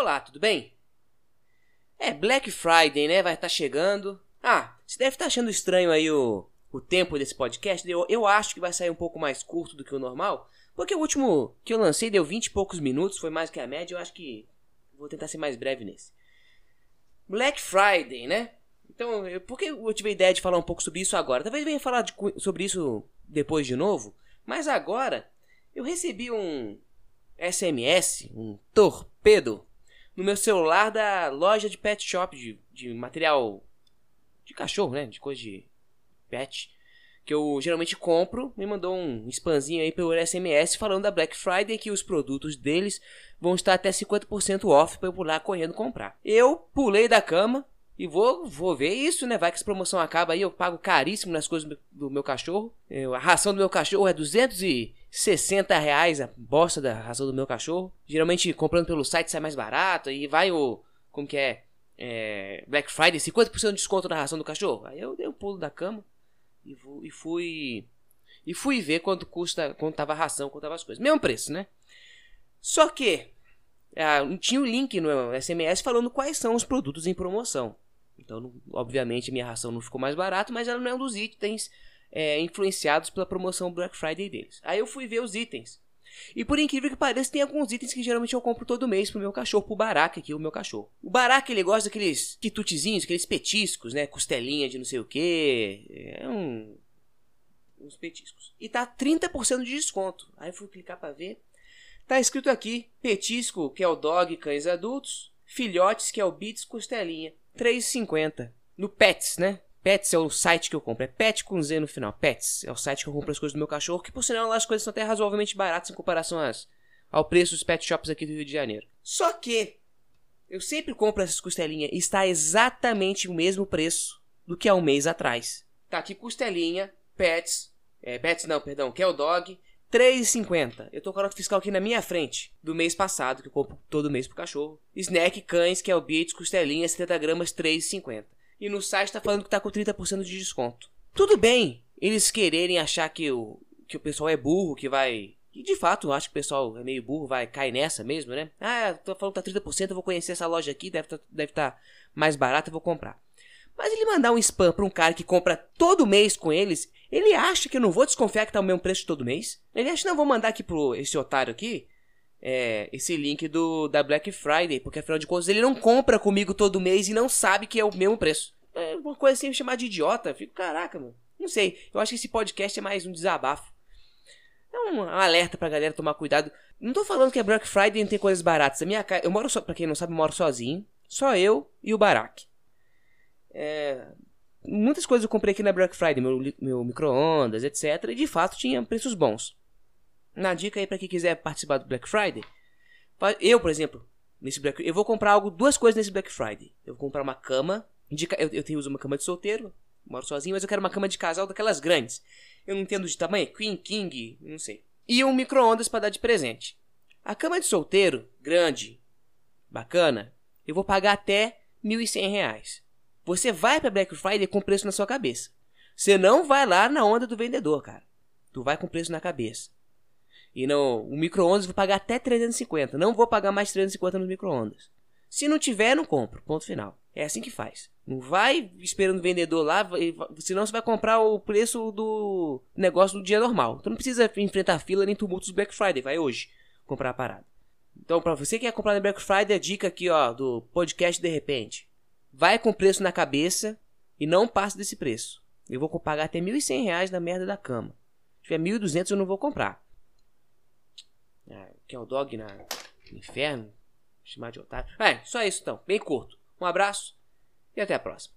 Olá, tudo bem? É Black Friday, né? Vai estar tá chegando. Ah, você deve estar tá achando estranho aí o, o tempo desse podcast. Eu, eu acho que vai sair um pouco mais curto do que o normal. Porque o último que eu lancei deu 20 e poucos minutos, foi mais que a média. Eu acho que vou tentar ser mais breve nesse. Black Friday, né? Então, eu, por que eu tive a ideia de falar um pouco sobre isso agora? Talvez venha falar de, sobre isso depois de novo. Mas agora, eu recebi um SMS, um torpedo no meu celular da loja de pet shop, de, de material de cachorro, né? De coisa de pet. Que eu geralmente compro. Me mandou um spamzinho aí pelo SMS falando da Black Friday que os produtos deles vão estar até 50% off para eu pular correndo comprar. Eu pulei da cama, e vou, vou ver isso, né? Vai que essa promoção acaba aí, eu pago caríssimo nas coisas do meu cachorro. Eu, a ração do meu cachorro é 260 reais, a bosta da ração do meu cachorro. Geralmente comprando pelo site sai mais barato, e vai o. Como que é? é Black Friday, 50% de desconto na ração do cachorro. Aí eu dei um pulo da cama e, vou, e fui. E fui ver quanto custa, quanto tava a ração, quanto tava as coisas. Mesmo preço, né? Só que. Ah, tinha o um link no SMS falando quais são os produtos em promoção. Então, obviamente, minha ração não ficou mais barata, mas ela não é um dos itens é, influenciados pela promoção Black Friday deles. Aí eu fui ver os itens. E por incrível que pareça, tem alguns itens que geralmente eu compro todo mês pro meu cachorro, pro Barack aqui, o meu cachorro. O Barack, ele gosta daqueles quitutezinhos, aqueles petiscos, né? Costelinha de não sei o que. É um... Uns petiscos. E tá 30% de desconto. Aí eu fui clicar pra ver. Tá escrito aqui, petisco, que é o dog cães adultos, filhotes, que é o bits costelinha. 3,50. No Pets, né? Pets é o site que eu compro. É Pet com Z no final. Pets é o site que eu compro as coisas do meu cachorro. Que por sinal as coisas são até razoavelmente baratas em comparação às, ao preço dos pet shops aqui do Rio de Janeiro. Só que eu sempre compro essas costelinhas e está exatamente o mesmo preço do que há um mês atrás. Tá aqui costelinha, pets, é, pets não, perdão, que é o dog, 3,50. Eu tô com a nota fiscal aqui na minha frente, do mês passado, que eu compro todo mês pro cachorro. Snack cães, que é o Beats, costelinha, 70 gramas, 3,50. E no site tá falando que tá com 30% de desconto. Tudo bem eles quererem achar que o, que o pessoal é burro, que vai... E de fato, eu acho que o pessoal é meio burro, vai cair nessa mesmo, né? Ah, tô falando que tá 30%, eu vou conhecer essa loja aqui, deve tá, deve tá mais barata, eu vou comprar. Mas ele mandar um spam pra um cara que compra todo mês com eles, ele acha que eu não vou desconfiar que tá o mesmo preço todo mês? Ele acha que não, vou mandar aqui pro esse otário aqui é, esse link do da Black Friday, porque afinal de contas ele não compra comigo todo mês e não sabe que é o mesmo preço. É uma coisa assim, me chamar de idiota. Eu fico, caraca, mano. Não sei. Eu acho que esse podcast é mais um desabafo. É um, alerta pra galera tomar cuidado. Não tô falando que a Black Friday não tem coisas baratas. A minha casa, eu moro só, pra quem não sabe, eu moro sozinho. Só eu e o Barack. É, muitas coisas eu comprei aqui na Black Friday, meu, meu micro-ondas, etc. E de fato tinha preços bons. Na dica aí para quem quiser participar do Black Friday, eu, por exemplo, nesse Black eu vou comprar algo, duas coisas nesse Black Friday. Eu vou comprar uma cama, de, eu, eu tenho uso uma cama de solteiro, moro sozinho, mas eu quero uma cama de casal daquelas grandes. Eu não entendo de tamanho, Queen, King, não sei. E um micro-ondas para dar de presente. A cama de solteiro, grande, bacana, eu vou pagar até R$ 1.100. Você vai para Black Friday com preço na sua cabeça. Você não vai lá na onda do vendedor, cara. Tu vai com preço na cabeça. E o micro-ondas vou pagar até 350. Não vou pagar mais 350 no micro-ondas. Se não tiver, não compro. Ponto final. É assim que faz. Não vai esperando o vendedor lá, senão você vai comprar o preço do negócio do dia normal. Tu não precisa enfrentar fila nem tumultos Black Friday. Vai hoje comprar a parada. Então, para você que quer comprar no Black Friday, a dica aqui, ó, do podcast de repente. Vai com preço na cabeça e não passa desse preço. Eu vou pagar até R$ 1.100 na merda da cama. Se tiver 1.200 eu não vou comprar. Ah, que é o dog na no inferno. Chamar de otário. É, só isso então. Bem curto. Um abraço e até a próxima.